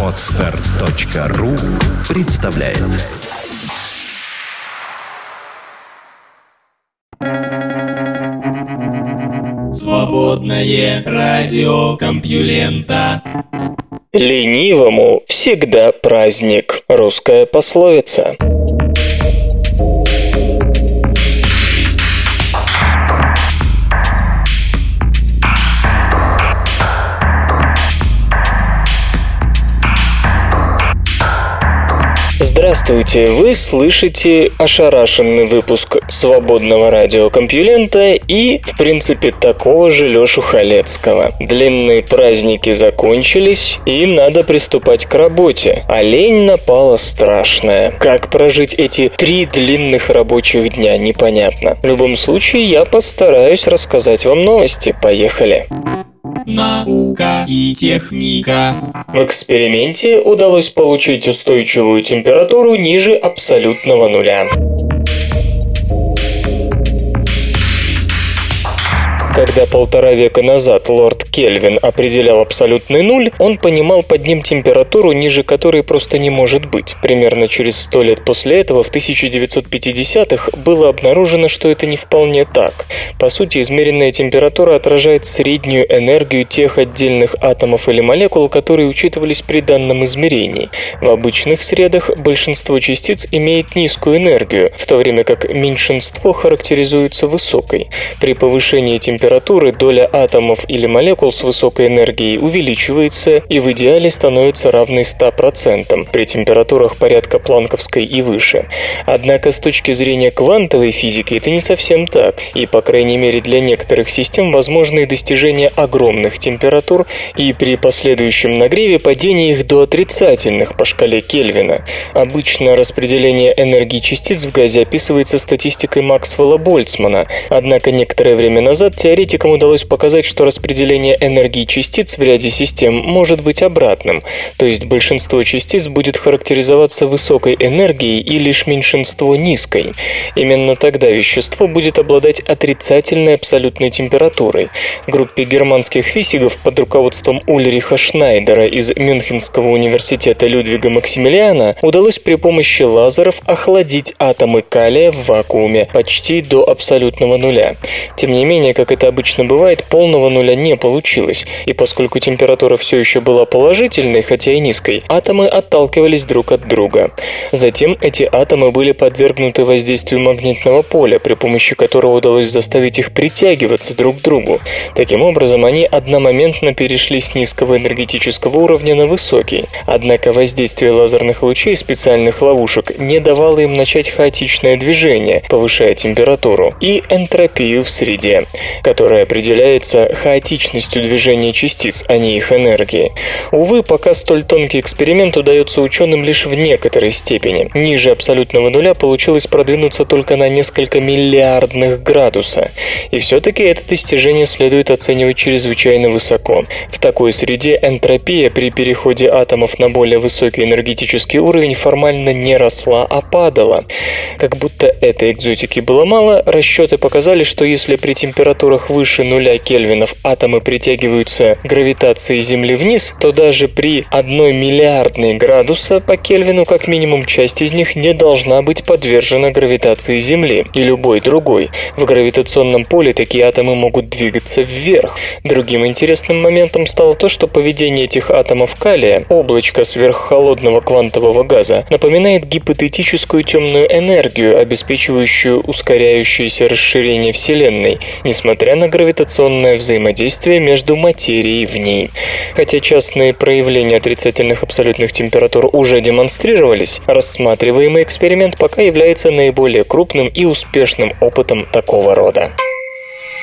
Отстар.ру представляет Свободное радио Компьюлента Ленивому всегда праздник. Русская пословица. Здравствуйте! Вы слышите ошарашенный выпуск свободного радиокомпьюлента и, в принципе, такого же Лёшу Халецкого. Длинные праздники закончились, и надо приступать к работе. А лень напала страшная. Как прожить эти три длинных рабочих дня, непонятно. В любом случае, я постараюсь рассказать вам новости. Поехали! Наука и техника. В эксперименте удалось получить устойчивую температуру ниже абсолютного нуля. Когда полтора века назад лорд Кельвин определял абсолютный нуль, он понимал под ним температуру, ниже которой просто не может быть. Примерно через сто лет после этого, в 1950-х, было обнаружено, что это не вполне так. По сути, измеренная температура отражает среднюю энергию тех отдельных атомов или молекул, которые учитывались при данном измерении. В обычных средах большинство частиц имеет низкую энергию, в то время как меньшинство характеризуется высокой. При повышении температуры температуры доля атомов или молекул с высокой энергией увеличивается и в идеале становится равной 100% при температурах порядка планковской и выше. Однако с точки зрения квантовой физики это не совсем так, и по крайней мере для некоторых систем возможны достижения огромных температур и при последующем нагреве падение их до отрицательных по шкале Кельвина. Обычно распределение энергии частиц в газе описывается статистикой Максвелла Больцмана, однако некоторое время назад теоретики теоретикам удалось показать, что распределение энергии частиц в ряде систем может быть обратным, то есть большинство частиц будет характеризоваться высокой энергией и лишь меньшинство низкой. Именно тогда вещество будет обладать отрицательной абсолютной температурой. Группе германских физиков под руководством Ульриха Шнайдера из Мюнхенского университета Людвига Максимилиана удалось при помощи лазеров охладить атомы калия в вакууме почти до абсолютного нуля. Тем не менее, как это это обычно бывает, полного нуля не получилось, и поскольку температура все еще была положительной, хотя и низкой, атомы отталкивались друг от друга. Затем эти атомы были подвергнуты воздействию магнитного поля, при помощи которого удалось заставить их притягиваться друг к другу. Таким образом, они одномоментно перешли с низкого энергетического уровня на высокий. Однако воздействие лазерных лучей специальных ловушек не давало им начать хаотичное движение, повышая температуру, и энтропию в среде которая определяется хаотичностью движения частиц, а не их энергии. Увы, пока столь тонкий эксперимент удается ученым лишь в некоторой степени. Ниже абсолютного нуля получилось продвинуться только на несколько миллиардных градуса. И все-таки это достижение следует оценивать чрезвычайно высоко. В такой среде энтропия при переходе атомов на более высокий энергетический уровень формально не росла, а падала. Как будто этой экзотики было мало, расчеты показали, что если при температурах которых выше нуля кельвинов атомы притягиваются гравитацией Земли вниз, то даже при одной миллиардной градуса по Кельвину как минимум часть из них не должна быть подвержена гравитации Земли и любой другой. В гравитационном поле такие атомы могут двигаться вверх. Другим интересным моментом стало то, что поведение этих атомов калия, облачко сверххолодного квантового газа, напоминает гипотетическую темную энергию, обеспечивающую ускоряющееся расширение Вселенной, несмотря на гравитационное взаимодействие между материей в ней. Хотя частные проявления отрицательных абсолютных температур уже демонстрировались, рассматриваемый эксперимент пока является наиболее крупным и успешным опытом такого рода.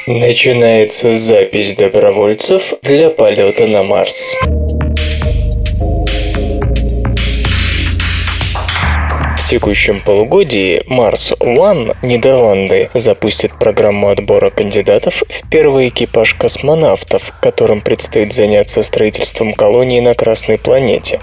Начинается запись добровольцев для полета на Марс. Текущем полугодии Mars One Нидерланды запустит программу отбора кандидатов в первый экипаж космонавтов, которым предстоит заняться строительством колонии на Красной планете.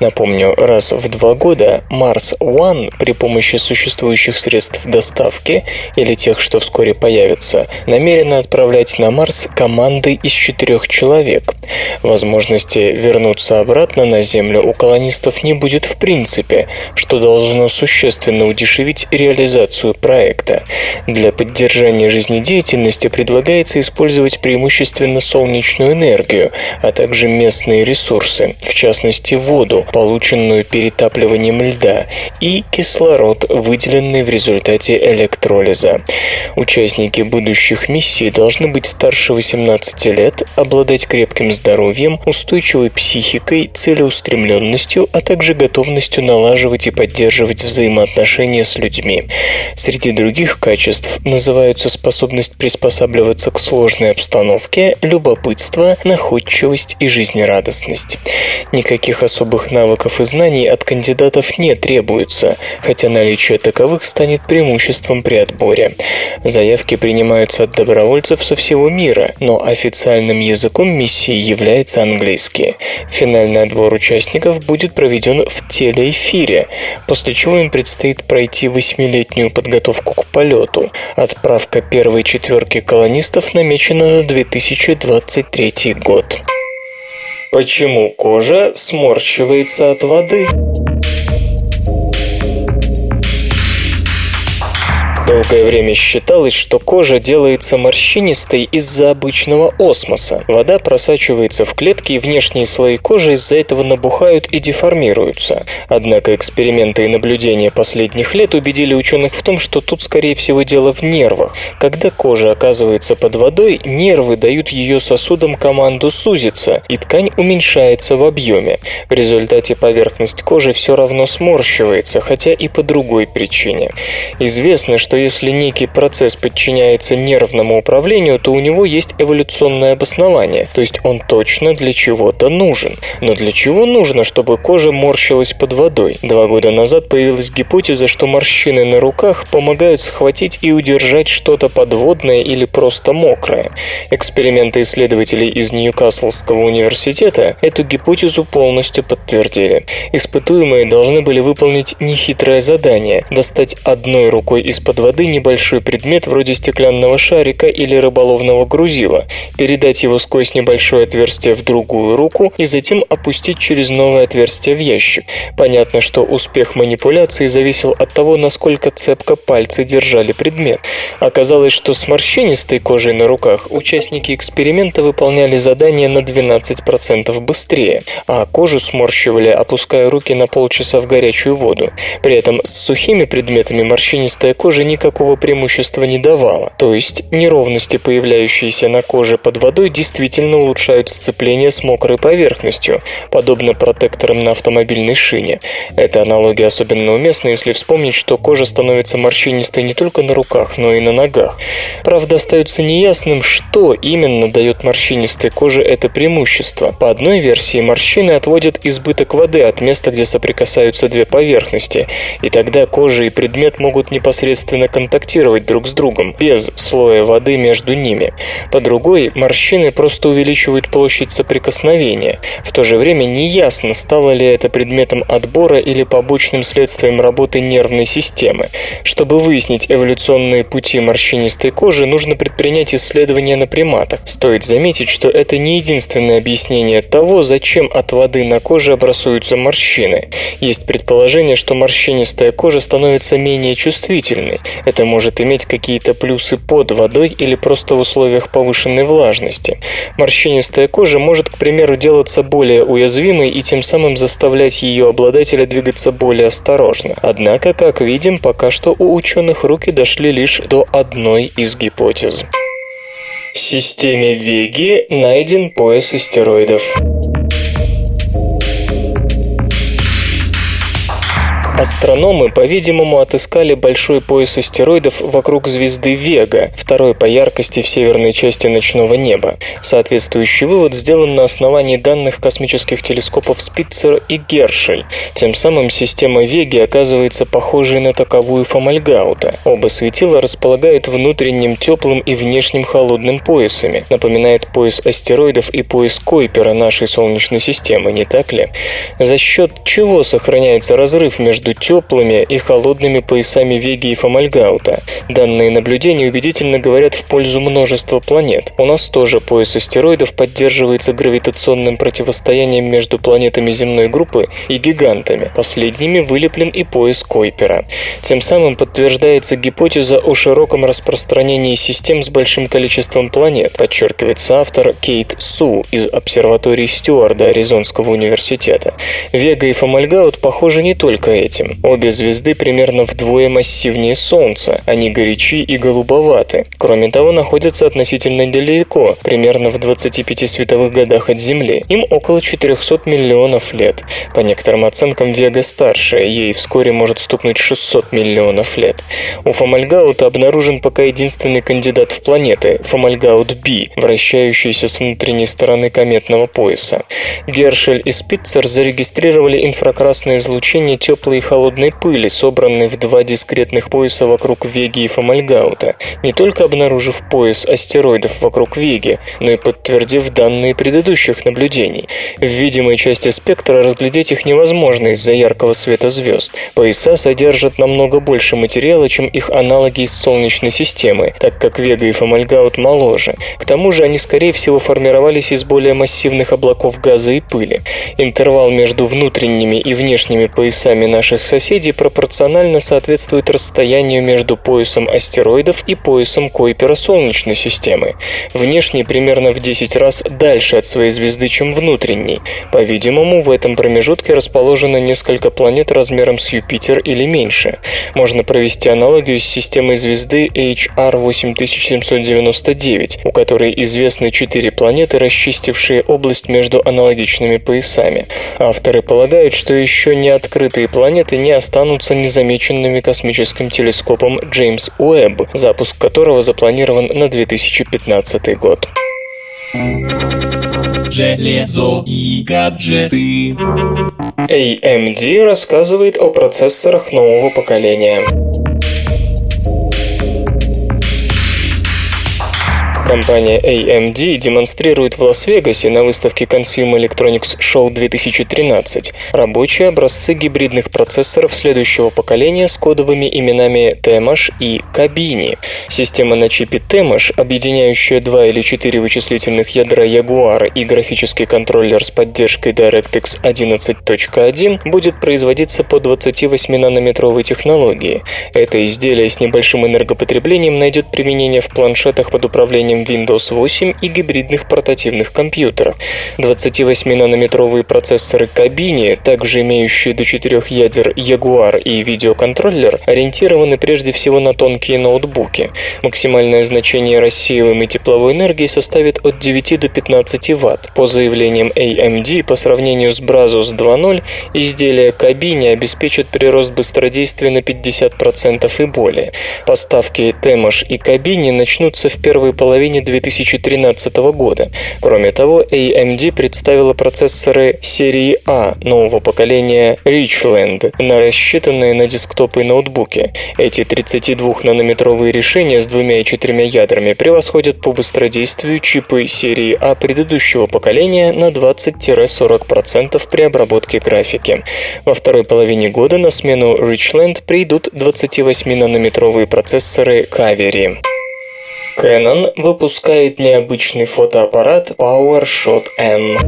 Напомню, раз в два года Mars One при помощи существующих средств доставки или тех, что вскоре появятся, намерена отправлять на Марс команды из четырех человек. Возможности вернуться обратно на Землю у колонистов не будет в принципе, что должно существенно удешевить реализацию проекта. Для поддержания жизнедеятельности предлагается использовать преимущественно солнечную энергию, а также местные ресурсы, в частности воду, полученную перетапливанием льда, и кислород, выделенный в результате электролиза. Участники будущих миссий должны быть старше 18 лет, обладать крепким здоровьем, устойчивой психикой, целеустремленностью, а также готовностью налаживать и поддерживать взаимоотношения с людьми. Среди других качеств называются способность приспосабливаться к сложной обстановке, любопытство, находчивость и жизнерадостность. Никаких особых навыков и знаний от кандидатов не требуется, хотя наличие таковых станет преимуществом при отборе. Заявки принимаются от добровольцев со всего мира, но официальным языком миссии является английский. Финальный отбор участников будет проведен в телеэфире, после чего им предстоит пройти восьмилетнюю подготовку к полету. Отправка первой четверки колонистов намечена на 2023 год. Почему кожа сморщивается от воды? Долгое время считалось, что кожа делается морщинистой из-за обычного осмоса. Вода просачивается в клетки, и внешние слои кожи из-за этого набухают и деформируются. Однако эксперименты и наблюдения последних лет убедили ученых в том, что тут, скорее всего, дело в нервах. Когда кожа оказывается под водой, нервы дают ее сосудам команду сузиться, и ткань уменьшается в объеме. В результате поверхность кожи все равно сморщивается, хотя и по другой причине. Известно, что если некий процесс подчиняется нервному управлению, то у него есть эволюционное обоснование, то есть он точно для чего-то нужен. Но для чего нужно, чтобы кожа морщилась под водой? Два года назад появилась гипотеза, что морщины на руках помогают схватить и удержать что-то подводное или просто мокрое. Эксперименты исследователей из Ньюкаслского университета эту гипотезу полностью подтвердили. Испытуемые должны были выполнить нехитрое задание – достать одной рукой из-под воды воды небольшой предмет вроде стеклянного шарика или рыболовного грузила, передать его сквозь небольшое отверстие в другую руку и затем опустить через новое отверстие в ящик. Понятно, что успех манипуляции зависел от того, насколько цепко пальцы держали предмет. Оказалось, что с морщинистой кожей на руках участники эксперимента выполняли задание на 12% быстрее, а кожу сморщивали, опуская руки на полчаса в горячую воду. При этом с сухими предметами морщинистая кожа не никакого преимущества не давала. То есть неровности, появляющиеся на коже под водой, действительно улучшают сцепление с мокрой поверхностью, подобно протекторам на автомобильной шине. Эта аналогия особенно уместна, если вспомнить, что кожа становится морщинистой не только на руках, но и на ногах. Правда, остается неясным, что именно дает морщинистой коже это преимущество. По одной версии, морщины отводят избыток воды от места, где соприкасаются две поверхности, и тогда кожа и предмет могут непосредственно контактировать друг с другом, без слоя воды между ними. По другой, морщины просто увеличивают площадь соприкосновения. В то же время неясно, стало ли это предметом отбора или побочным следствием работы нервной системы. Чтобы выяснить эволюционные пути морщинистой кожи, нужно предпринять исследования на приматах. Стоит заметить, что это не единственное объяснение того, зачем от воды на коже образуются морщины. Есть предположение, что морщинистая кожа становится менее чувствительной. Это может иметь какие-то плюсы под водой или просто в условиях повышенной влажности. Морщинистая кожа может, к примеру, делаться более уязвимой и тем самым заставлять ее обладателя двигаться более осторожно. Однако, как видим, пока что у ученых руки дошли лишь до одной из гипотез. В системе Веги найден пояс астероидов. Астрономы, по-видимому, отыскали большой пояс астероидов вокруг звезды Вега, второй по яркости в северной части ночного неба. Соответствующий вывод сделан на основании данных космических телескопов Спитцер и Гершель. Тем самым система Веги оказывается похожей на таковую Фомальгаута. Оба светила располагают внутренним теплым и внешним холодным поясами. Напоминает пояс астероидов и пояс Койпера нашей Солнечной системы, не так ли? За счет чего сохраняется разрыв между между теплыми и холодными поясами Веги и Фомальгаута. Данные наблюдения убедительно говорят в пользу множества планет. У нас тоже пояс астероидов поддерживается гравитационным противостоянием между планетами земной группы и гигантами. Последними вылеплен и пояс Койпера. Тем самым подтверждается гипотеза о широком распространении систем с большим количеством планет, подчеркивается автор Кейт Су из обсерватории Стюарда Аризонского университета. Вега и Фомальгаут похожи не только этим этим. Обе звезды примерно вдвое массивнее Солнца, они горячи и голубоваты. Кроме того, находятся относительно далеко, примерно в 25 световых годах от Земли. Им около 400 миллионов лет. По некоторым оценкам, Вега старше, ей вскоре может стукнуть 600 миллионов лет. У Фомальгаута обнаружен пока единственный кандидат в планеты – Фомальгаут B, вращающийся с внутренней стороны кометного пояса. Гершель и Спитцер зарегистрировали инфракрасное излучение теплой холодной пыли, собранной в два дискретных пояса вокруг Веги и Фомальгаута, не только обнаружив пояс астероидов вокруг Веги, но и подтвердив данные предыдущих наблюдений. В видимой части спектра разглядеть их невозможно из-за яркого света звезд. Пояса содержат намного больше материала, чем их аналоги из Солнечной системы, так как Вега и Фомальгаут моложе. К тому же они, скорее всего, формировались из более массивных облаков газа и пыли. Интервал между внутренними и внешними поясами нашей наших соседей пропорционально соответствует расстоянию между поясом астероидов и поясом Койпера Солнечной системы. Внешний примерно в 10 раз дальше от своей звезды, чем внутренний. По-видимому, в этом промежутке расположено несколько планет размером с Юпитер или меньше. Можно провести аналогию с системой звезды HR 8799, у которой известны четыре планеты, расчистившие область между аналогичными поясами. Авторы полагают, что еще не открытые планеты планеты не останутся незамеченными космическим телескопом Джеймс Уэбб, запуск которого запланирован на 2015 год. Железо и гаджеты. AMD рассказывает о процессорах нового поколения. Компания AMD демонстрирует в Лас-Вегасе на выставке Consumer Electronics Show 2013 рабочие образцы гибридных процессоров следующего поколения с кодовыми именами Temash и Kabini. Система на чипе Temash, объединяющая два или четыре вычислительных ядра Jaguar и графический контроллер с поддержкой DirectX 11.1, будет производиться по 28-нанометровой технологии. Это изделие с небольшим энергопотреблением найдет применение в планшетах под управлением использованием Windows 8 и гибридных портативных компьютерах. 28-нанометровые процессоры Кабини, также имеющие до 4 ядер Jaguar и видеоконтроллер, ориентированы прежде всего на тонкие ноутбуки. Максимальное значение рассеиваемой тепловой энергии составит от 9 до 15 Вт. По заявлениям AMD, по сравнению с Brazos 2.0, изделия Кабини обеспечат прирост быстродействия на 50% и более. Поставки Temash и Кабини начнутся в первой половине половине 2013 года. Кроме того, AMD представила процессоры серии А нового поколения Richland, на рассчитанные на десктопы и ноутбуки. Эти 32-нанометровые решения с двумя и четырьмя ядрами превосходят по быстродействию чипы серии А предыдущего поколения на 20-40% при обработке графики. Во второй половине года на смену Richland придут 28-нанометровые процессоры Kaveri. Canon выпускает необычный фотоаппарат PowerShot N.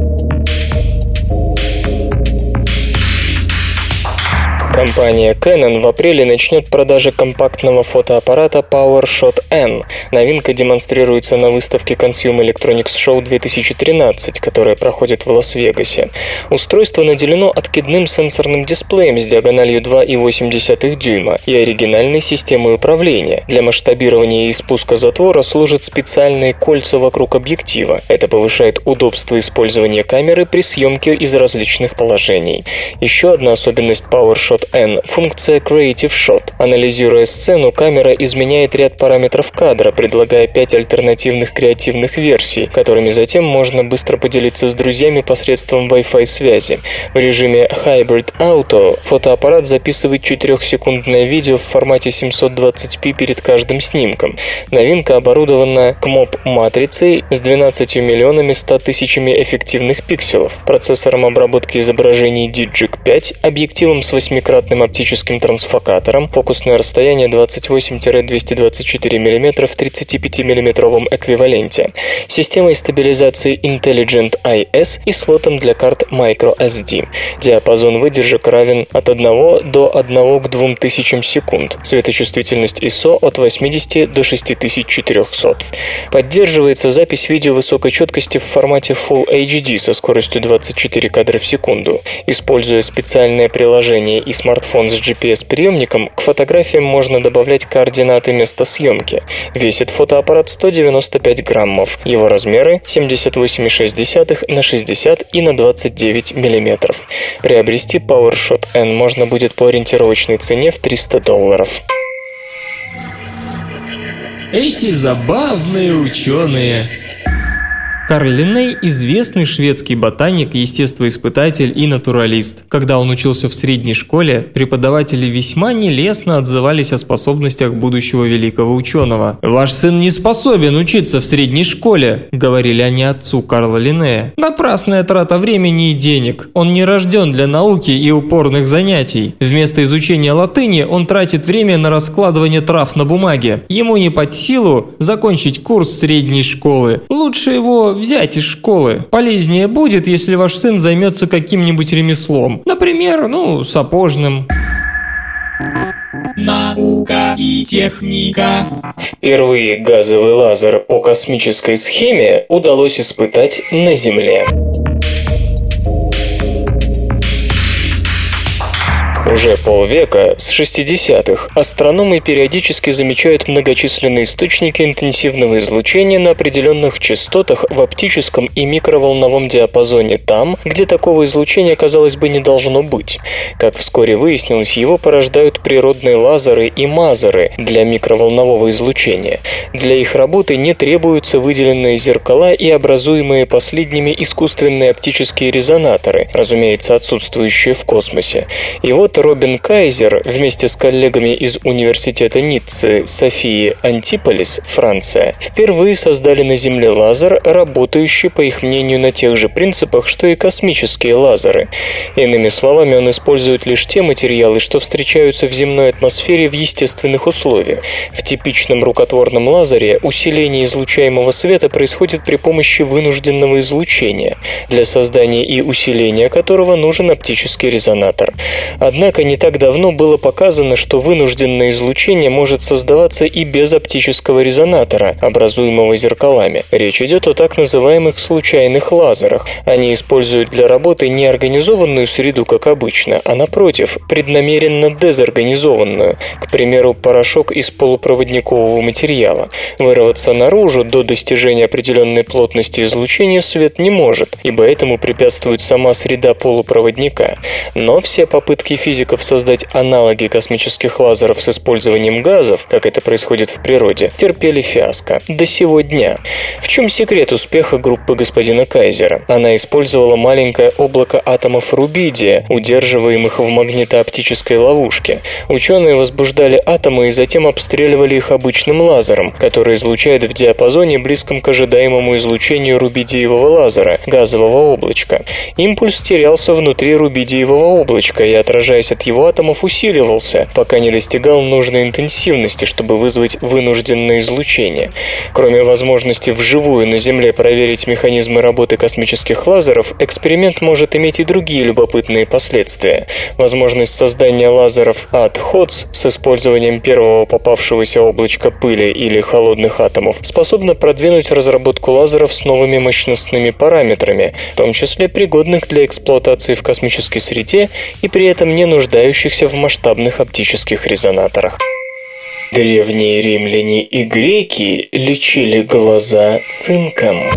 Компания Canon в апреле начнет продажи компактного фотоаппарата PowerShot N. Новинка демонстрируется на выставке Consumer Electronics Show 2013, которая проходит в Лас-Вегасе. Устройство наделено откидным сенсорным дисплеем с диагональю 2,8 дюйма и оригинальной системой управления. Для масштабирования и спуска затвора служат специальные кольца вокруг объектива. Это повышает удобство использования камеры при съемке из различных положений. Еще одна особенность PowerShot N – функция Creative Shot. Анализируя сцену, камера изменяет ряд параметров кадра, предлагая пять альтернативных креативных версий, которыми затем можно быстро поделиться с друзьями посредством Wi-Fi связи. В режиме Hybrid Auto фотоаппарат записывает 4-секундное видео в формате 720p перед каждым снимком. Новинка оборудована КМОП-матрицей с 12 миллионами 100 тысячами эффективных пикселов, процессором обработки изображений Digic 5, объективом с восьмикратным оптическим трансфокатором, фокусное расстояние 28-224 мм в 35 мм эквиваленте, системой стабилизации Intelligent IS и слотом для карт microSD. Диапазон выдержек равен от 1 до 1 к 2000 секунд. Светочувствительность ISO от 80 до 6400. Поддерживается запись видео высокой четкости в формате Full HD со скоростью 24 кадра в секунду. Используя специальное приложение и смартфон с GPS-приемником, к фотографиям можно добавлять координаты места съемки. Весит фотоаппарат 195 граммов. Его размеры 78,6 на 60 и на 29 миллиметров. Приобрести PowerShot N можно будет по ориентировочной цене в 300 долларов. Эти забавные ученые. Карл Линней – известный шведский ботаник, естествоиспытатель и натуралист. Когда он учился в средней школе, преподаватели весьма нелестно отзывались о способностях будущего великого ученого. «Ваш сын не способен учиться в средней школе», – говорили они отцу Карла Линнея. «Напрасная трата времени и денег. Он не рожден для науки и упорных занятий. Вместо изучения латыни он тратит время на раскладывание трав на бумаге. Ему не под силу закончить курс средней школы. Лучше его взять из школы. Полезнее будет, если ваш сын займется каким-нибудь ремеслом. Например, ну, сапожным. Наука и техника. Впервые газовый лазер по космической схеме удалось испытать на Земле. Уже полвека, с 60-х, астрономы периодически замечают многочисленные источники интенсивного излучения на определенных частотах в оптическом и микроволновом диапазоне там, где такого излучения, казалось бы, не должно быть. Как вскоре выяснилось, его порождают природные лазеры и мазеры для микроволнового излучения. Для их работы не требуются выделенные зеркала и образуемые последними искусственные оптические резонаторы, разумеется, отсутствующие в космосе. И вот Робин Кайзер вместе с коллегами из Университета Ниццы Софии Антиполис, Франция, впервые создали на Земле лазер, работающий, по их мнению, на тех же принципах, что и космические лазеры. Иными словами, он использует лишь те материалы, что встречаются в земной атмосфере в естественных условиях. В типичном рукотворном лазере усиление излучаемого света происходит при помощи вынужденного излучения, для создания и усиления которого нужен оптический резонатор. Однако Однако не так давно было показано, что вынужденное излучение может создаваться и без оптического резонатора, образуемого зеркалами. Речь идет о так называемых случайных лазерах. Они используют для работы не организованную среду, как обычно, а напротив, преднамеренно дезорганизованную, к примеру, порошок из полупроводникового материала. Вырваться наружу до достижения определенной плотности излучения свет не может, ибо этому препятствует сама среда полупроводника. Но все попытки физики физиков создать аналоги космических лазеров с использованием газов, как это происходит в природе, терпели фиаско. До сего дня. В чем секрет успеха группы господина Кайзера? Она использовала маленькое облако атомов рубидия, удерживаемых в магнитооптической ловушке. Ученые возбуждали атомы и затем обстреливали их обычным лазером, который излучает в диапазоне, близком к ожидаемому излучению рубидиевого лазера, газового облачка. Импульс терялся внутри рубидиевого облачка и, отражаясь от его атомов усиливался, пока не достигал нужной интенсивности, чтобы вызвать вынужденное излучение. Кроме возможности вживую на Земле проверить механизмы работы космических лазеров, эксперимент может иметь и другие любопытные последствия. Возможность создания лазеров от HOTS с использованием первого попавшегося облачка пыли или холодных атомов способна продвинуть разработку лазеров с новыми мощностными параметрами, в том числе пригодных для эксплуатации в космической среде и при этом не нуждающихся в масштабных оптических резонаторах. Древние римляне и греки лечили глаза цинком.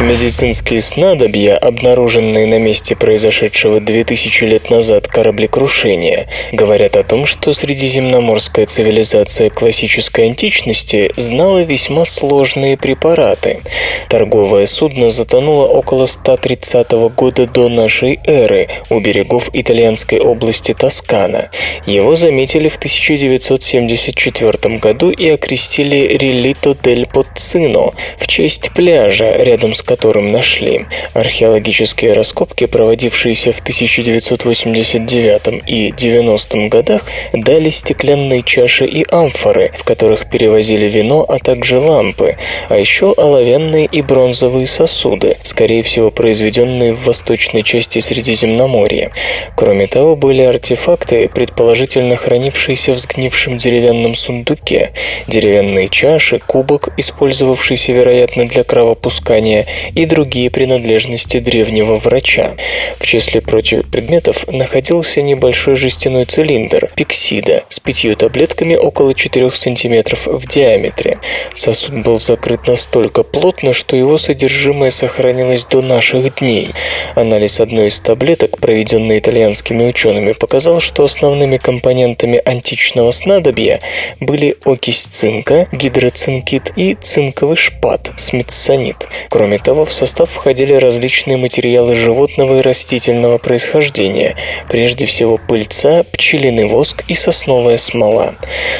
Медицинские снадобья, обнаруженные на месте произошедшего 2000 лет назад кораблекрушения, говорят о том, что средиземноморская цивилизация классической античности знала весьма сложные препараты. Торговое судно затонуло около 130 года до нашей эры у берегов итальянской области Тоскана. Его заметили в 1974 году и окрестили Релито дель Поцино в честь пляжа, рядом с которым нашли. Археологические раскопки, проводившиеся в 1989 и 90 годах, дали стеклянные чаши и амфоры, в которых перевозили вино, а также лампы, а еще оловянные и бронзовые сосуды, скорее всего произведенные в восточной части Средиземноморья. Кроме того, были артефакты, предположительно хранившиеся в сгнившем деревянном сундуке, деревянные чаши, кубок, использовавшийся, вероятно, для кровопускания, и другие принадлежности древнего врача. В числе прочих предметов находился небольшой жестяной цилиндр пиксида с пятью таблетками около 4 см в диаметре. Сосуд был закрыт настолько плотно, что его содержимое сохранилось до наших дней. Анализ одной из таблеток, проведенный итальянскими учеными, показал, что основными компонентами античного снадобья были окись цинка, гидроцинкит и цинковый шпат, смитсонит. Кроме того, в состав входили различные материалы животного и растительного происхождения, прежде всего пыльца, пчелиный воск и сосновая смола.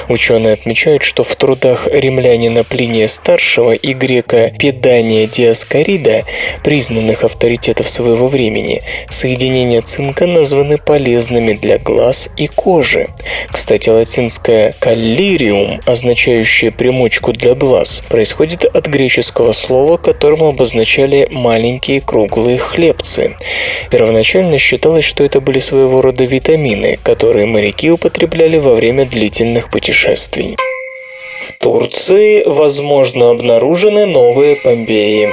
Ученые отмечают, что в трудах римлянина Плиния Старшего и грека Педания Диаскорида, признанных авторитетов своего времени, соединения цинка названы полезными для глаз и кожи. Кстати, латинское «каллириум», означающее примочку для глаз, происходит от греческого слова, которым обозначали маленькие круглые хлебцы. Первоначально считалось, что это были своего рода витамины, которые моряки употребляли во время длительных путешествий. В Турции, возможно, обнаружены новые Помпеи.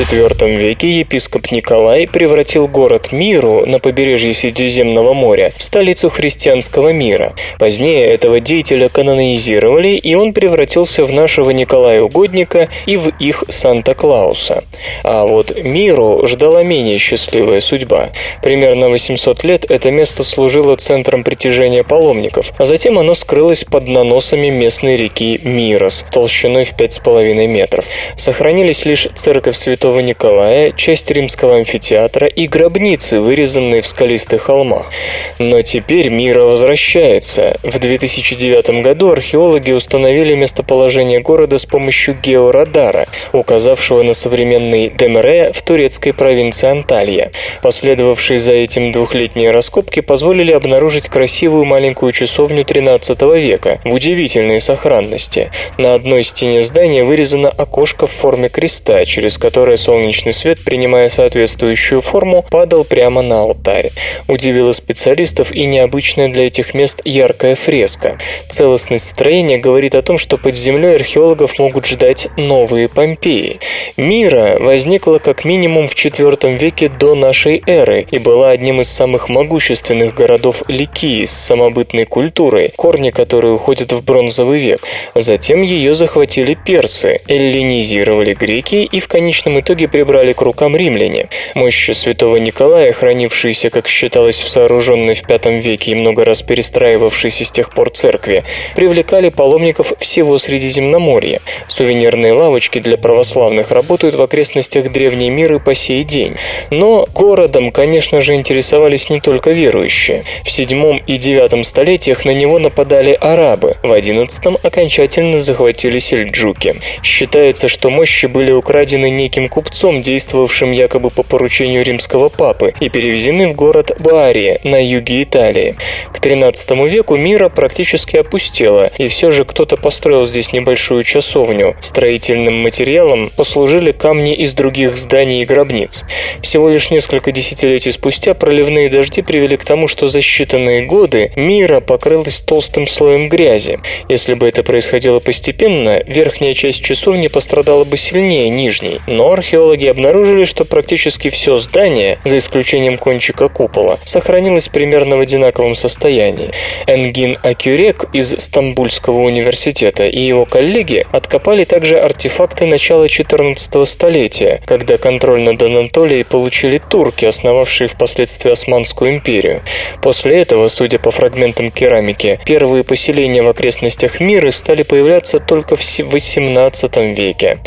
IV веке епископ Николай превратил город Миру на побережье Средиземного моря в столицу христианского мира. Позднее этого деятеля канонизировали, и он превратился в нашего Николая Угодника и в их Санта-Клауса. А вот Миру ждала менее счастливая судьба. Примерно 800 лет это место служило центром притяжения паломников, а затем оно скрылось под наносами местной реки Мирос, толщиной в 5,5 метров. Сохранились лишь церковь святого Святого Николая, часть римского амфитеатра и гробницы, вырезанные в скалистых холмах. Но теперь Мира возвращается. В 2009 году археологи установили местоположение города с помощью георадара, указавшего на современный Демре в турецкой провинции Анталья. Последовавшие за этим двухлетние раскопки позволили обнаружить красивую маленькую часовню 13 века в удивительной сохранности. На одной стене здания вырезано окошко в форме креста, через которое солнечный свет, принимая соответствующую форму, падал прямо на алтарь. Удивило специалистов и необычная для этих мест яркая фреска. Целостность строения говорит о том, что под землей археологов могут ждать новые Помпеи. Мира возникла как минимум в IV веке до нашей эры и была одним из самых могущественных городов Ликии с самобытной культурой, корни которой уходят в бронзовый век. Затем ее захватили персы, эллинизировали греки и в конечном итоге итоге прибрали к рукам римляне. Мощи святого Николая, хранившиеся, как считалось, в сооруженной в V веке и много раз перестраивавшейся с тех пор церкви, привлекали паломников всего Средиземноморья. Сувенирные лавочки для православных работают в окрестностях древней мира по сей день. Но городом, конечно же, интересовались не только верующие. В VII и IX столетиях на него нападали арабы, в XI окончательно захватили сельджуки. Считается, что мощи были украдены неким купцом, действовавшим якобы по поручению римского папы, и перевезены в город Бария на юге Италии. К XIII веку мира практически опустела, и все же кто-то построил здесь небольшую часовню. Строительным материалом послужили камни из других зданий и гробниц. Всего лишь несколько десятилетий спустя проливные дожди привели к тому, что за считанные годы мира покрылась толстым слоем грязи. Если бы это происходило постепенно, верхняя часть часовни пострадала бы сильнее нижней, но археологи обнаружили, что практически все здание, за исключением кончика купола, сохранилось примерно в одинаковом состоянии. Энгин Акюрек из Стамбульского университета и его коллеги откопали также артефакты начала 14 столетия, когда контроль над Анатолией получили турки, основавшие впоследствии Османскую империю. После этого, судя по фрагментам керамики, первые поселения в окрестностях мира стали появляться только в XVIII веке.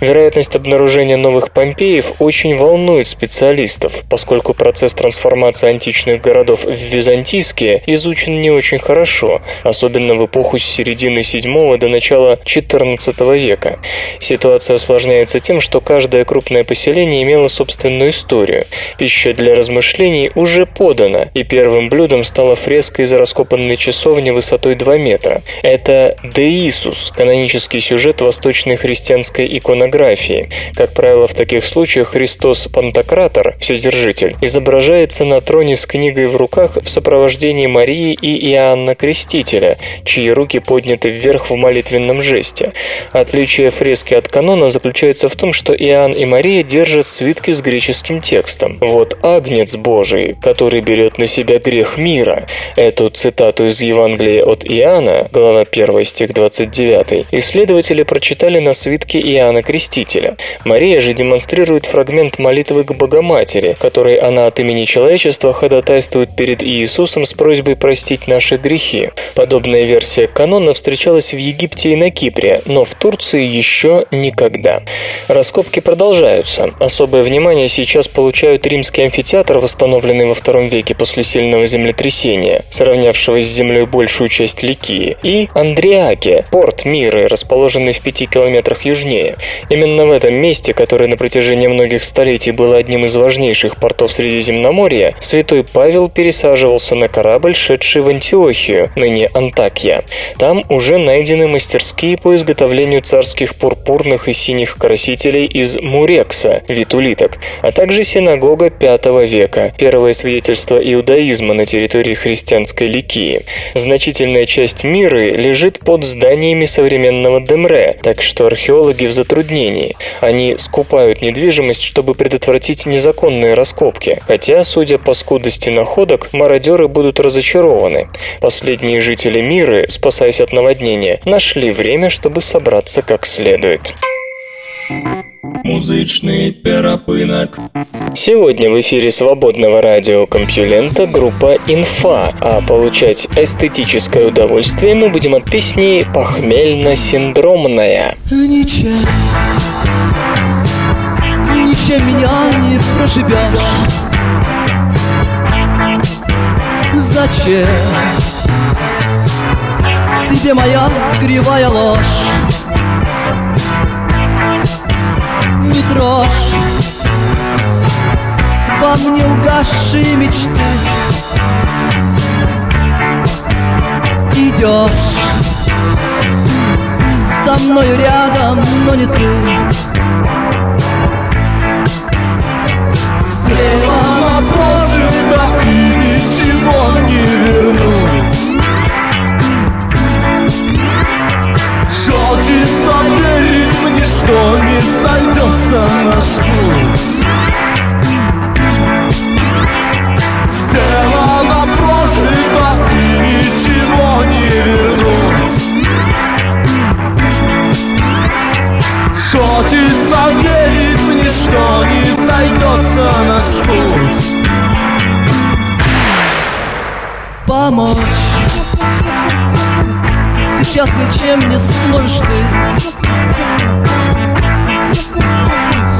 Вероятность обнаружения новых Помпеев очень волнует специалистов, поскольку процесс трансформации античных городов в византийские изучен не очень хорошо, особенно в эпоху с середины VII до начала XIV века. Ситуация осложняется тем, что каждое крупное поселение имело собственную историю. Пища для размышлений уже подана, и первым блюдом стала фреска из раскопанной часовни высотой 2 метра. Это Деисус, канонический сюжет восточной христианской иконографии. Как правило, в таких случаях Христос Пантократор, Вседержитель, изображается на троне с книгой в руках в сопровождении Марии и Иоанна Крестителя, чьи руки подняты вверх в молитвенном жесте. Отличие фрески от канона заключается в том, что Иоанн и Мария держат свитки с греческим текстом. Вот Агнец Божий, который берет на себя грех мира. Эту цитату из Евангелия от Иоанна, глава 1, стих 29, исследователи прочитали на свитке Иоанна Крестителя. Мария же демонстрирует фрагмент молитвы к Богоматери, который она от имени человечества ходатайствует перед Иисусом с просьбой простить наши грехи. Подобная версия канона встречалась в Египте и на Кипре, но в Турции еще никогда. Раскопки продолжаются. Особое внимание сейчас получают римский амфитеатр, восстановленный во втором веке после сильного землетрясения, сравнявшего с землей большую часть Ликии, и Андриаке, порт Миры, расположенный в пяти километрах южнее. Именно в этом месте, которое на протяжении многих столетий было одним из важнейших портов Средиземноморья, святой Павел пересаживался на корабль, шедший в Антиохию, ныне Антакия. Там уже найдены мастерские по изготовлению царских пурпурных и синих красителей из мурекса, витулиток, а также синагога V века, первое свидетельство иудаизма на территории христианской Ликии. Значительная часть мира лежит под зданиями современного Демре, так что археологи в затруднении. Они скупают недвижимость, чтобы предотвратить незаконные раскопки, хотя, судя по скудости находок, мародеры будут разочарованы. Последние жители мира, спасаясь от наводнения, нашли время, чтобы собраться как следует. Музычный перапынок. Сегодня в эфире свободного радиокомпьюлента группа «Инфа», а получать эстетическое удовольствие мы будем от песни «Похмельно-синдромная». Ничем, ничем меня не проживешь Зачем тебе моя кривая ложь? Не дрожь во мне угасшие мечты. Идешь со мною рядом, но не ты не вернуть Хочется верить мне, не сойдется наш путь Сделано прожито и ничего не вернуть Хочется верить мне, что не сойдется наш путь помочь. Сейчас ничем не сможешь ты?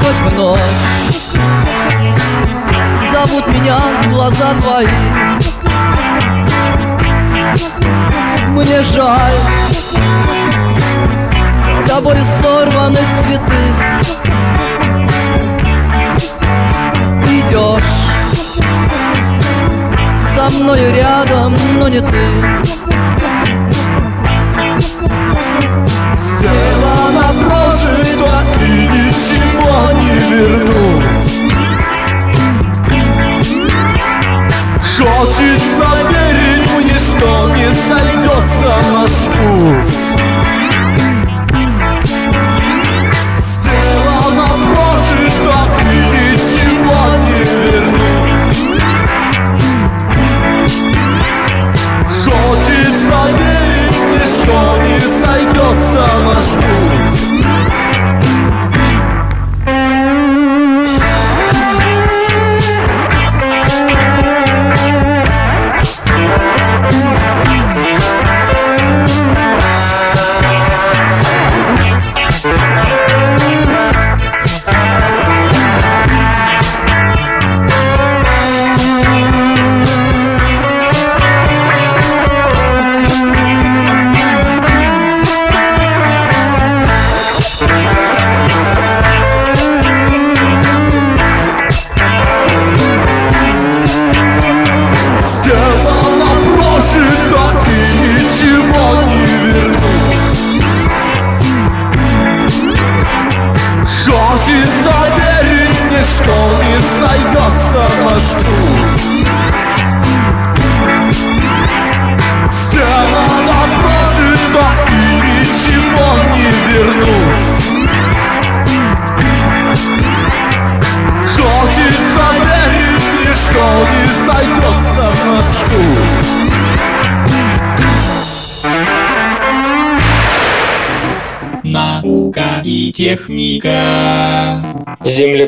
Хоть в ночь. Зовут меня глаза твои. Мне жаль. Тобой сорваны цветы. Идешь со мною рядом, но не ты. Сделано прожито и ничего не вернуть Хочется верить мне, что не сойдется наш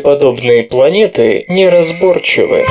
Землеподобные планеты неразборчивы.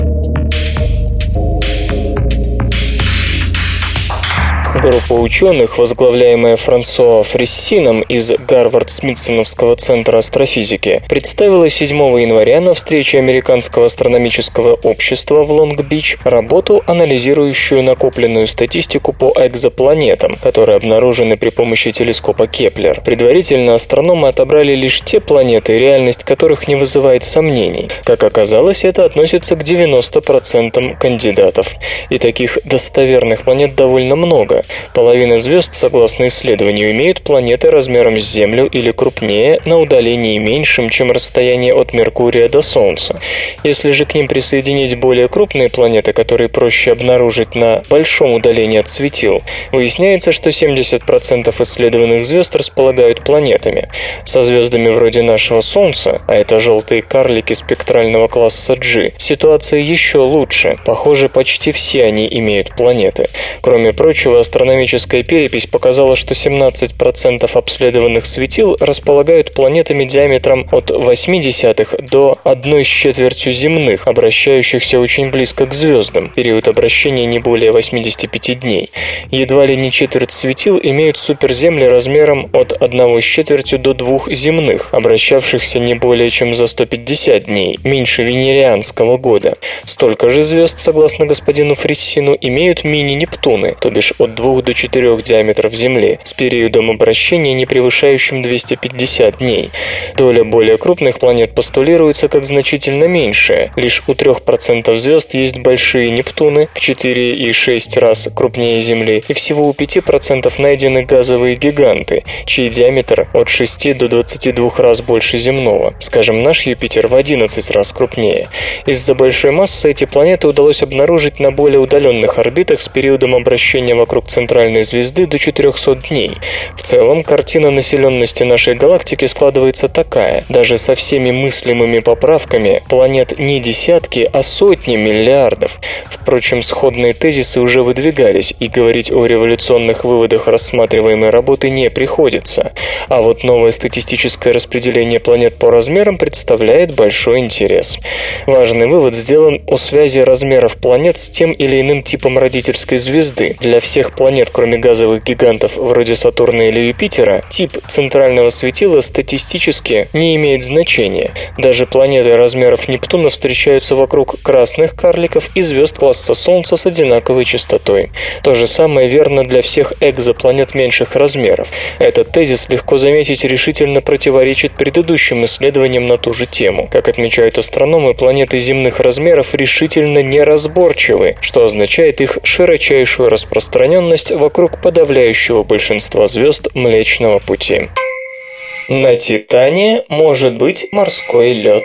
Группа ученых, возглавляемая Франсуа Фриссином из Гарвард-Смитсоновского центра астрофизики, представила 7 января на встрече Американского астрономического общества в Лонг-Бич работу, анализирующую накопленную статистику по экзопланетам, которые обнаружены при помощи телескопа Кеплер. Предварительно астрономы отобрали лишь те планеты, реальность которых не вызывает сомнений. Как оказалось, это относится к 90% кандидатов. И таких достоверных планет довольно много. Половина звезд, согласно исследованию, имеют планеты размером с Землю или крупнее на удалении меньшем, чем расстояние от Меркурия до Солнца. Если же к ним присоединить более крупные планеты, которые проще обнаружить на большом удалении от светил, выясняется, что 70% исследованных звезд располагают планетами. Со звездами вроде нашего Солнца, а это желтые карлики спектрального класса G, ситуация еще лучше. Похоже, почти все они имеют планеты. Кроме прочего, астрономическая перепись показала, что 17% обследованных светил располагают планетами диаметром от 0,8 до 1 с четвертью земных, обращающихся очень близко к звездам. Период обращения не более 85 дней. Едва ли не четверть светил имеют суперземли размером от 1 с четвертью до 2 земных, обращавшихся не более чем за 150 дней, меньше венерианского года. Столько же звезд, согласно господину Фриссину, имеют мини-Нептуны, то бишь от 2 до 4 диаметров Земли, с периодом обращения, не превышающим 250 дней. Доля более крупных планет постулируется как значительно меньшая. Лишь у 3% звезд есть большие Нептуны, в 4,6 раз крупнее Земли, и всего у 5% найдены газовые гиганты, чей диаметр от 6 до 22 раз больше земного. Скажем, наш Юпитер в 11 раз крупнее. Из-за большой массы эти планеты удалось обнаружить на более удаленных орбитах с периодом обращения вокруг центральной звезды до 400 дней. В целом, картина населенности нашей галактики складывается такая. Даже со всеми мыслимыми поправками планет не десятки, а сотни миллиардов. Впрочем, сходные тезисы уже выдвигались, и говорить о революционных выводах рассматриваемой работы не приходится. А вот новое статистическое распределение планет по размерам представляет большой интерес. Важный вывод сделан о связи размеров планет с тем или иным типом родительской звезды. Для всех планет, кроме газовых гигантов вроде Сатурна или Юпитера, тип центрального светила статистически не имеет значения. Даже планеты размеров Нептуна встречаются вокруг красных карликов и звезд класса Солнца с одинаковой частотой. То же самое верно для всех экзопланет меньших размеров. Этот тезис, легко заметить, решительно противоречит предыдущим исследованиям на ту же тему. Как отмечают астрономы, планеты земных размеров решительно неразборчивы, что означает их широчайшую распространенность вокруг подавляющего большинства звезд Млечного Пути. На Титане может быть морской лед.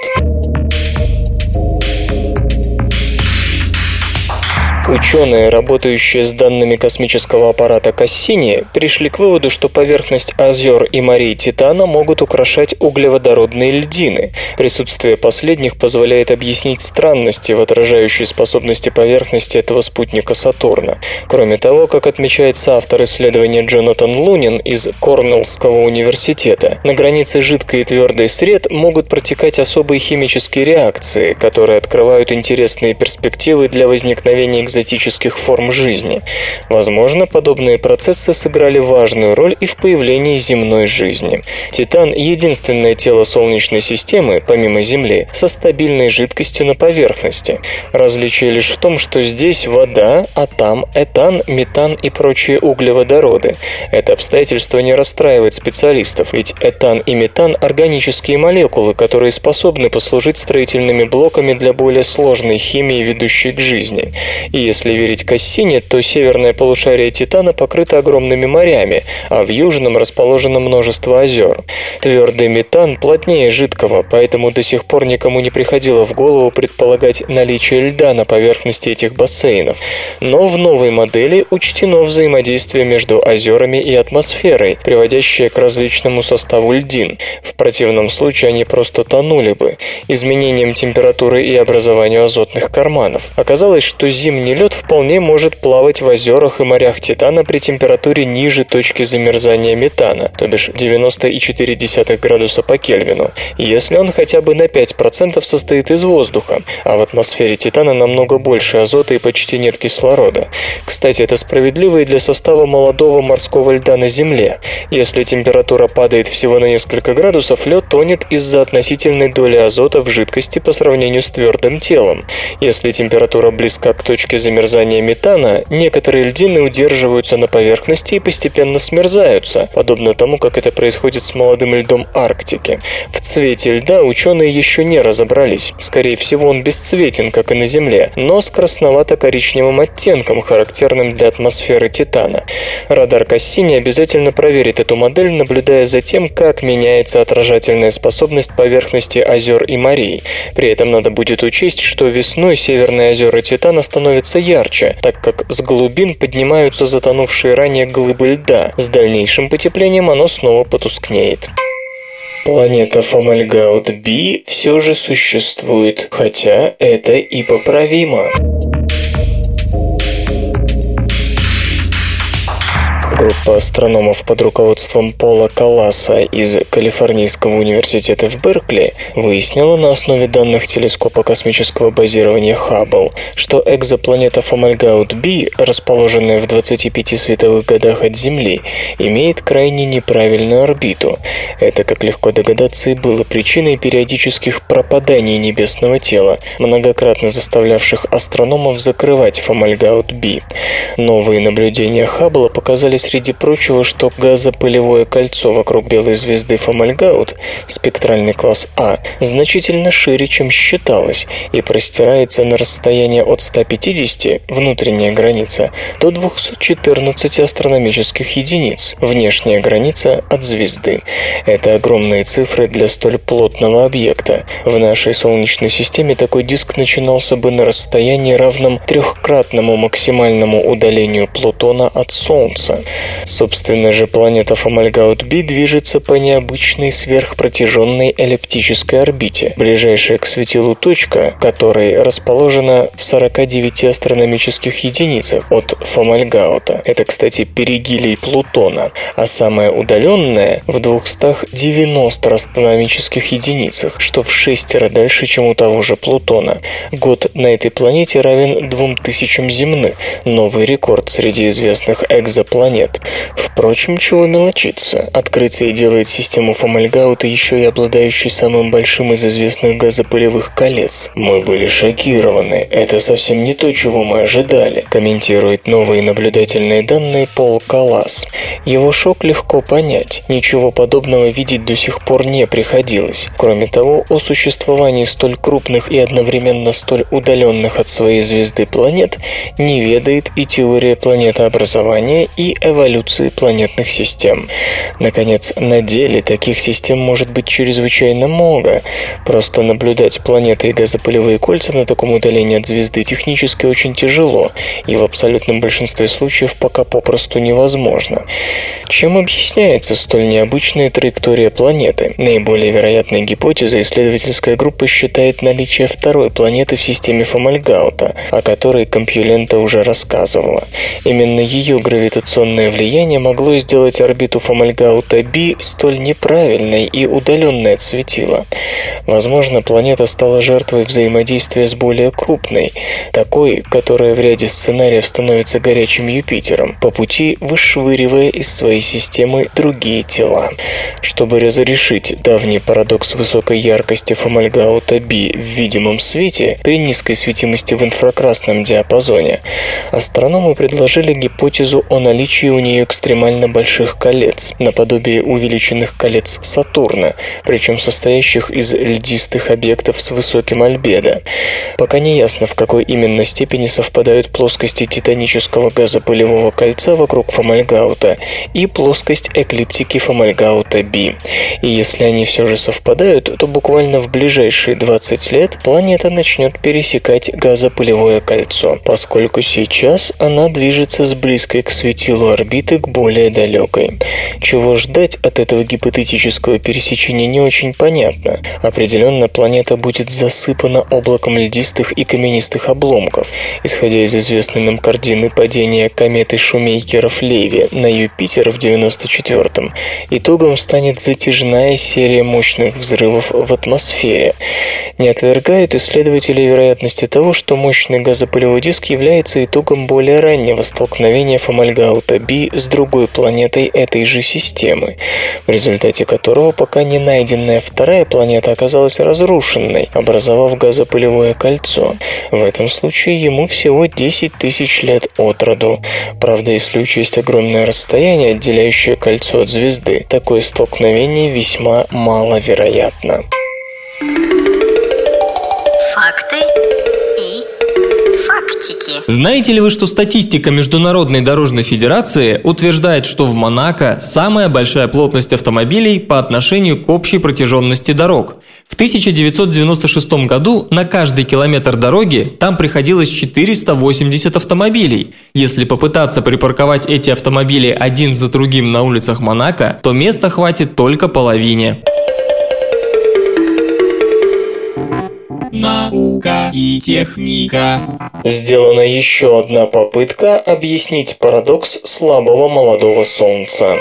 Ученые, работающие с данными космического аппарата Кассини, пришли к выводу, что поверхность озер и морей Титана могут украшать углеводородные льдины. Присутствие последних позволяет объяснить странности в отражающей способности поверхности этого спутника Сатурна. Кроме того, как отмечается автор исследования Джонатан Лунин из Корнеллского университета, на границе жидкой и твердой сред могут протекать особые химические реакции, которые открывают интересные перспективы для возникновения экзотических форм жизни. Возможно, подобные процессы сыграли важную роль и в появлении земной жизни. Титан – единственное тело Солнечной системы, помимо Земли, со стабильной жидкостью на поверхности. Различие лишь в том, что здесь вода, а там этан, метан и прочие углеводороды. Это обстоятельство не расстраивает специалистов, ведь этан и метан – органические молекулы, которые способны послужить строительными блоками для более сложной химии, ведущей к жизни. И если верить Кассине, то северное полушарие Титана покрыто огромными морями, а в южном расположено множество озер. Твердый метан плотнее жидкого, поэтому до сих пор никому не приходило в голову предполагать наличие льда на поверхности этих бассейнов. Но в новой модели учтено взаимодействие между озерами и атмосферой, приводящее к различному составу льдин. В противном случае они просто тонули бы, изменением температуры и образованию азотных карманов. Оказалось, что зимний лед вполне может плавать в озерах и морях Титана при температуре ниже точки замерзания метана, то бишь 90,4 градуса по Кельвину, если он хотя бы на 5% состоит из воздуха, а в атмосфере Титана намного больше азота и почти нет кислорода. Кстати, это справедливо и для состава молодого морского льда на Земле. Если температура падает всего на несколько градусов, лед тонет из-за относительной доли азота в жидкости по сравнению с твердым телом. Если температура близка к точке замерзания метана, некоторые льдины удерживаются на поверхности и постепенно смерзаются, подобно тому, как это происходит с молодым льдом Арктики. В цвете льда ученые еще не разобрались. Скорее всего, он бесцветен, как и на Земле, но с красновато-коричневым оттенком, характерным для атмосферы Титана. Радар Кассини обязательно проверит эту модель, наблюдая за тем, как меняется отражательная способность поверхности озер и морей. При этом надо будет учесть, что весной северные озера Титана становятся ярче, так как с глубин поднимаются затонувшие ранее глыбы льда. С дальнейшим потеплением оно снова потускнеет. Планета Фомальгаут B все же существует, хотя это и поправимо. Группа астрономов под руководством Пола Каласа из Калифорнийского университета в Беркли выяснила на основе данных телескопа космического базирования Хаббл, что экзопланета Фомальгаут B, расположенная в 25 световых годах от Земли, имеет крайне неправильную орбиту. Это, как легко догадаться, и было причиной периодических пропаданий небесного тела, многократно заставлявших астрономов закрывать Фомальгаут B. Новые наблюдения Хаббла показали среди прочего, что газопылевое кольцо вокруг белой звезды Фомальгаут, спектральный класс А, значительно шире, чем считалось, и простирается на расстояние от 150, внутренняя граница, до 214 астрономических единиц, внешняя граница от звезды. Это огромные цифры для столь плотного объекта. В нашей Солнечной системе такой диск начинался бы на расстоянии, равном трехкратному максимальному удалению Плутона от Солнца. Собственно же, планета Фомальгаут B движется по необычной сверхпротяженной эллиптической орбите. Ближайшая к светилу точка, которой расположена в 49 астрономических единицах от Фомальгаута. Это, кстати, перигелий Плутона. А самая удаленная в 290 астрономических единицах, что в шестеро дальше, чем у того же Плутона. Год на этой планете равен 2000 земных. Новый рекорд среди известных экзопланет нет. Впрочем, чего мелочиться. Открытие делает систему Фомальгаута еще и обладающей самым большим из известных газопылевых колец. Мы были шокированы. Это совсем не то, чего мы ожидали, комментирует новые наблюдательные данные Пол Калас. Его шок легко понять. Ничего подобного видеть до сих пор не приходилось. Кроме того, о существовании столь крупных и одновременно столь удаленных от своей звезды планет не ведает и теория планетообразования, и эволюции эволюции планетных систем. Наконец, на деле таких систем может быть чрезвычайно много. Просто наблюдать планеты и газопылевые кольца на таком удалении от звезды технически очень тяжело, и в абсолютном большинстве случаев пока попросту невозможно. Чем объясняется столь необычная траектория планеты? Наиболее вероятной гипотезой исследовательская группа считает наличие второй планеты в системе Фомальгаута, о которой Компьюлента уже рассказывала. Именно ее гравитационное влияние могло сделать орбиту Фомальгаута B столь неправильной и удаленной от светила. Возможно, планета стала жертвой взаимодействия с более крупной, такой, которая в ряде сценариев становится горячим Юпитером, по пути вышвыривая из своей системы другие тела. Чтобы разрешить давний парадокс высокой яркости Фомальгаута B в видимом свете при низкой светимости в инфракрасном диапазоне, астрономы предложили гипотезу о наличии у нее экстремально больших колец, наподобие увеличенных колец Сатурна, причем состоящих из льдистых объектов с высоким альбедо. Пока не ясно, в какой именно степени совпадают плоскости титанического газопылевого кольца вокруг Фомальгаута и плоскость эклиптики Фомальгаута B. И если они все же совпадают, то буквально в ближайшие 20 лет планета начнет пересекать газопылевое кольцо, поскольку сейчас она движется с близкой к светилу орбиты к более далекой. Чего ждать от этого гипотетического пересечения не очень понятно. Определенно планета будет засыпана облаком льдистых и каменистых обломков. Исходя из известной нам картины падения кометы Шумейкеров-Леви на Юпитер в 94-м, итогом станет затяжная серия мощных взрывов в атмосфере. Не отвергают исследователи вероятности того, что мощный газопылевой диск является итогом более раннего столкновения Фомальгаута B с другой планетой этой же системы, в результате которого пока не найденная вторая планета оказалась разрушенной, образовав газопылевое кольцо. В этом случае ему всего 10 тысяч лет от роду. Правда, если учесть огромное расстояние, отделяющее кольцо от звезды, такое столкновение весьма маловероятно. Факты Знаете ли вы, что статистика Международной дорожной федерации утверждает, что в Монако самая большая плотность автомобилей по отношению к общей протяженности дорог? В 1996 году на каждый километр дороги там приходилось 480 автомобилей. Если попытаться припарковать эти автомобили один за другим на улицах Монако, то места хватит только половине. Наука и техника. Сделана еще одна попытка объяснить парадокс слабого молодого солнца.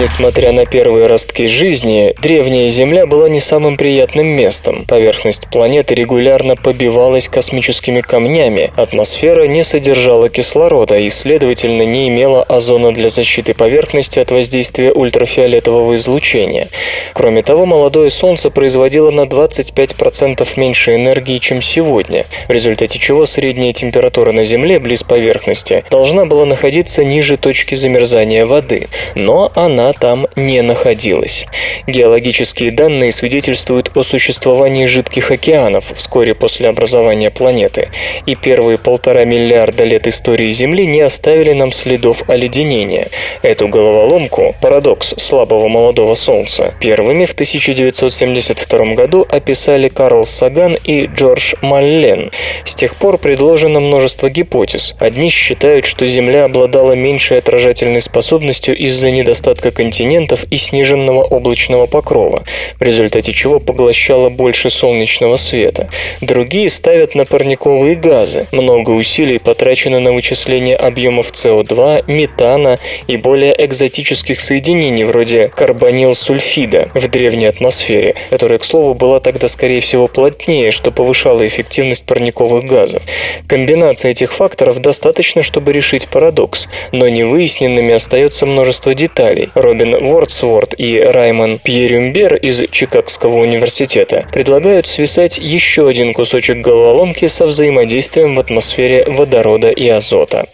Несмотря на первые ростки жизни, древняя Земля была не самым приятным местом. Поверхность планеты регулярно побивалась космическими камнями, атмосфера не содержала кислорода и, следовательно, не имела озона для защиты поверхности от воздействия ультрафиолетового излучения. Кроме того, молодое Солнце производило на 25% меньше энергии, чем сегодня, в результате чего средняя температура на Земле близ поверхности должна была находиться ниже точки замерзания воды. Но она там не находилась. Геологические данные свидетельствуют о существовании жидких океанов вскоре после образования планеты, и первые полтора миллиарда лет истории Земли не оставили нам следов оледенения. Эту головоломку, парадокс слабого молодого Солнца, первыми в 1972 году описали Карл Саган и Джордж Маллен. С тех пор предложено множество гипотез. Одни считают, что Земля обладала меньшей отражательной способностью из-за недостатка континентов и сниженного облачного покрова, в результате чего поглощала больше солнечного света. Другие ставят на парниковые газы. Много усилий потрачено на вычисление объемов СО2, метана и более экзотических соединений вроде карбонил-сульфида в древней атмосфере, которая, к слову, была тогда, скорее всего, плотнее, что повышало эффективность парниковых газов. Комбинация этих факторов достаточно, чтобы решить парадокс, но невыясненными остается множество деталей, Робин Вордсворт и Раймон Пьерюмбер из Чикагского университета предлагают свисать еще один кусочек головоломки со взаимодействием в атмосфере водорода и азота.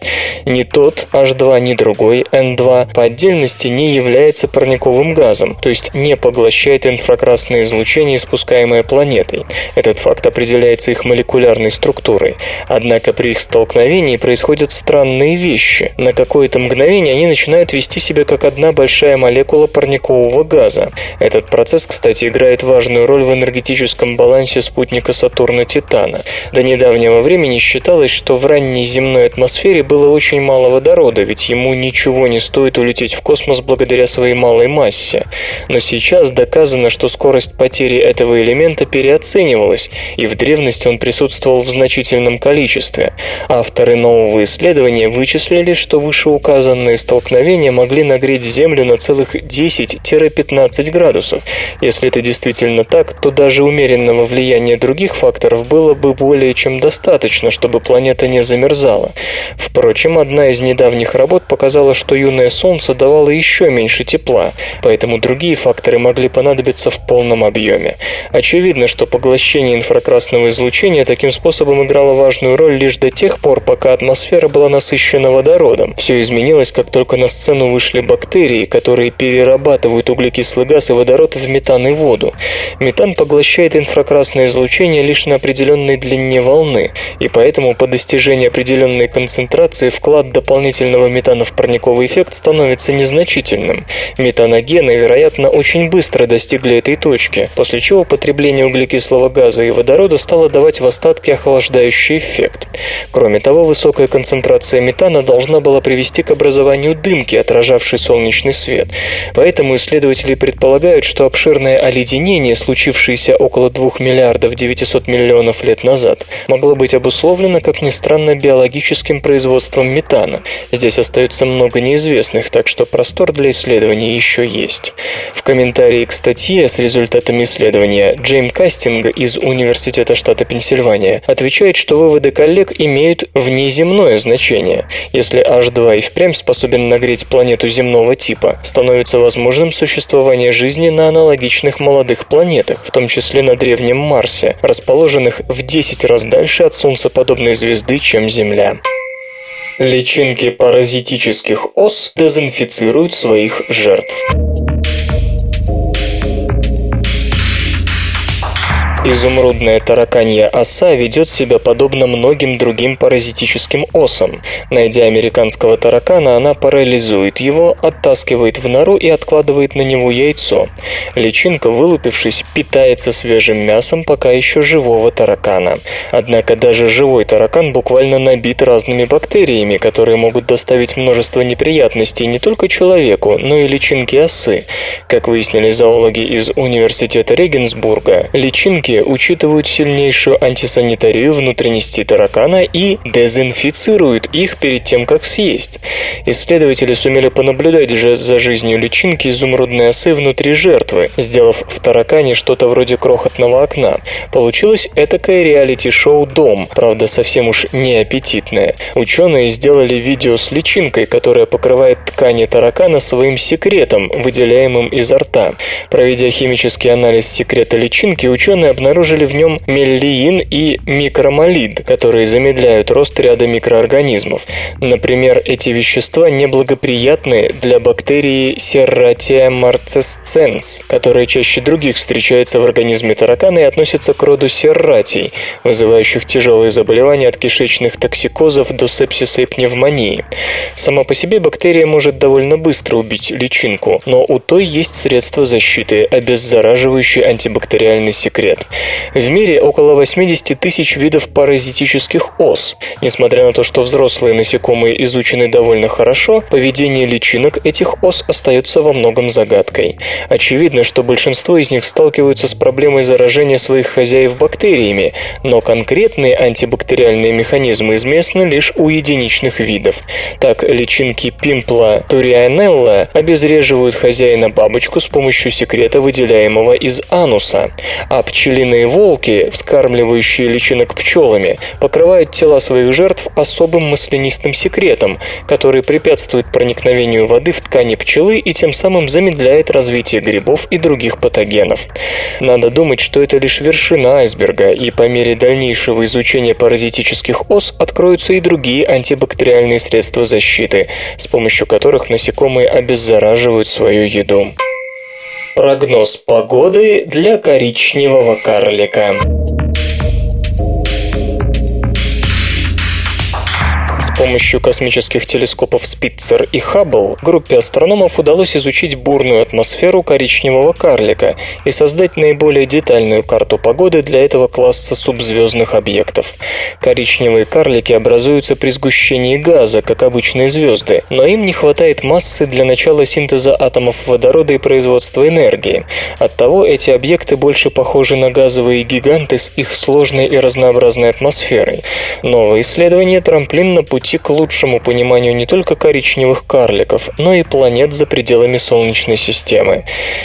Ни тот H2, ни другой N2 по отдельности не является парниковым газом, то есть не поглощает инфракрасное излучение, испускаемое планетой. Этот факт определяется их молекулярной структурой. Однако при их столкновении происходят странные вещи. На какое-то мгновение они начинают вести себя как одна большая молекула парникового газа. Этот процесс, кстати, играет важную роль в энергетическом балансе спутника Сатурна Титана. До недавнего времени считалось, что в ранней земной атмосфере было очень мало водорода, ведь ему ничего не стоит улететь в космос благодаря своей малой массе. Но сейчас доказано, что скорость потери этого элемента переоценивалась, и в древности он присутствовал в значительном количестве. Авторы нового исследования вычислили, что вышеуказанные столкновения могли нагреть Землю на целых 10-15 градусов. Если это действительно так, то даже умеренного влияния других факторов было бы более чем достаточно, чтобы планета не замерзала. Впрочем, одна из недавних работ показала, что юное Солнце давало еще меньше тепла, поэтому другие факторы могли понадобиться в полном объеме. Очевидно, что поглощение инфракрасного излучения таким способом играло важную роль лишь до тех пор, пока атмосфера была насыщена водородом. Все изменилось, как только на сцену вышли бактерии, которые перерабатывают углекислый газ и водород в метан и воду. Метан поглощает инфракрасное излучение лишь на определенной длине волны, и поэтому по достижении определенной концентрации вклад дополнительного метана в парниковый эффект становится незначительным. Метаногены, вероятно, очень быстро достигли этой точки, после чего потребление углекислого газа и водорода стало давать в остатке охлаждающий эффект. Кроме того, высокая концентрация метана должна была привести к образованию дымки, отражавшей солнечный свет. Поэтому исследователи предполагают, что обширное оледенение, случившееся около 2 миллиардов 900 миллионов лет назад, могло быть обусловлено, как ни странно, биологическим производством метана. Здесь остается много неизвестных, так что простор для исследований еще есть. В комментарии к статье с результатами исследования Джейм Кастинг из Университета штата Пенсильвания отвечает, что выводы коллег имеют внеземное значение. Если H2 и впрямь способен нагреть планету земного типа, становится возможным существование жизни на аналогичных молодых планетах, в том числе на древнем Марсе, расположенных в 10 раз дальше от солнцеподобной звезды, чем Земля. Личинки паразитических ос дезинфицируют своих жертв. Изумрудная тараканья оса ведет себя подобно многим другим паразитическим осам. Найдя американского таракана, она парализует его, оттаскивает в нору и откладывает на него яйцо. Личинка, вылупившись, питается свежим мясом пока еще живого таракана. Однако даже живой таракан буквально набит разными бактериями, которые могут доставить множество неприятностей не только человеку, но и личинке осы. Как выяснили зоологи из Университета Регенсбурга, личинки учитывают сильнейшую антисанитарию внутренности таракана и дезинфицируют их перед тем, как съесть. Исследователи сумели понаблюдать же за жизнью личинки изумрудной осы внутри жертвы, сделав в таракане что-то вроде крохотного окна. Получилось этакое реалити-шоу «Дом», правда, совсем уж не аппетитное. Ученые сделали видео с личинкой, которая покрывает ткани таракана своим секретом, выделяемым изо рта. Проведя химический анализ секрета личинки, ученые обнаружили в нем меллиин и микромолид, которые замедляют рост ряда микроорганизмов. Например, эти вещества неблагоприятны для бактерии Serratia marcescens, которая чаще других встречается в организме таракана и относится к роду серратий, вызывающих тяжелые заболевания от кишечных токсикозов до сепсиса и пневмонии. Сама по себе бактерия может довольно быстро убить личинку, но у той есть средства защиты, обеззараживающий антибактериальный секрет. В мире около 80 тысяч видов паразитических ос. Несмотря на то, что взрослые насекомые изучены довольно хорошо, поведение личинок этих ос остается во многом загадкой. Очевидно, что большинство из них сталкиваются с проблемой заражения своих хозяев бактериями, но конкретные антибактериальные механизмы известны лишь у единичных видов. Так, личинки пимпла турианелла обезвреживают хозяина бабочку с помощью секрета, выделяемого из ануса, а пчель Ослиные волки, вскармливающие личинок пчелами, покрывают тела своих жертв особым маслянистым секретом, который препятствует проникновению воды в ткани пчелы и тем самым замедляет развитие грибов и других патогенов. Надо думать, что это лишь вершина айсберга, и по мере дальнейшего изучения паразитических ос откроются и другие антибактериальные средства защиты, с помощью которых насекомые обеззараживают свою еду. Прогноз погоды для коричневого карлика. Помощью космических телескопов Спитцер и Хаббл группе астрономов удалось изучить бурную атмосферу коричневого карлика и создать наиболее детальную карту погоды для этого класса субзвездных объектов. Коричневые карлики образуются при сгущении газа, как обычные звезды, но им не хватает массы для начала синтеза атомов водорода и производства энергии. Оттого эти объекты больше похожи на газовые гиганты с их сложной и разнообразной атмосферой. Новое исследование – трамплин на пути пути к лучшему пониманию не только коричневых карликов, но и планет за пределами Солнечной системы.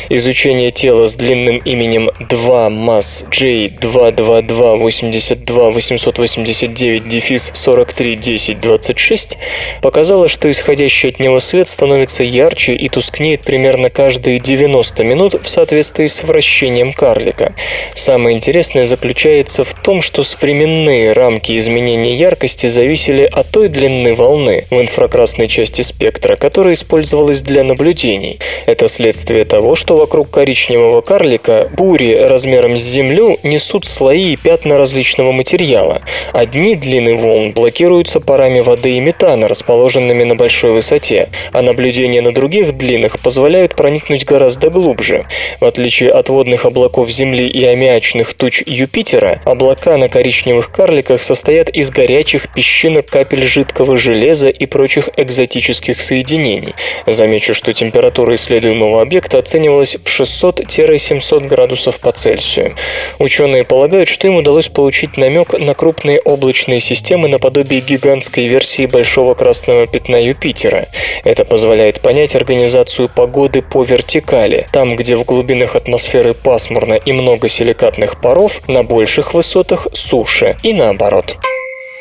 Изучение тела с длинным именем 2 масс J22282 дефис 431026 показало, что исходящий от него свет становится ярче и тускнеет примерно каждые 90 минут в соответствии с вращением карлика. Самое интересное заключается в том, что временные рамки изменения яркости зависели от той длины волны в инфракрасной части спектра, которая использовалась для наблюдений. Это следствие того, что вокруг коричневого карлика бури размером с Землю несут слои и пятна различного материала. Одни длины волн блокируются парами воды и метана, расположенными на большой высоте, а наблюдения на других длинах позволяют проникнуть гораздо глубже. В отличие от водных облаков Земли и аммиачных туч Юпитера, облака на коричневых карликах состоят из горячих песчинок капель жидкости жидкого железа и прочих экзотических соединений. Замечу, что температура исследуемого объекта оценивалась в 600-700 градусов по Цельсию. Ученые полагают, что им удалось получить намек на крупные облачные системы наподобие гигантской версии Большого Красного Пятна Юпитера. Это позволяет понять организацию погоды по вертикали. Там, где в глубинах атмосферы пасмурно и много силикатных паров, на больших высотах суше и наоборот.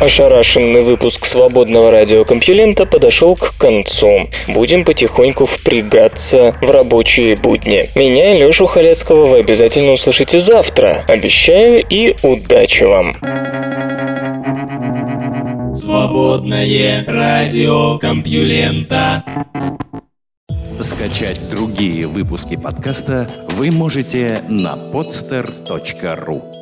Ошарашенный выпуск свободного радиокомпьюлента подошел к концу. Будем потихоньку впрягаться в рабочие будни. Меня и Лешу Халецкого вы обязательно услышите завтра. Обещаю и удачи вам. Свободное радиокомпьюлента. Скачать другие выпуски подкаста вы можете на podster.ru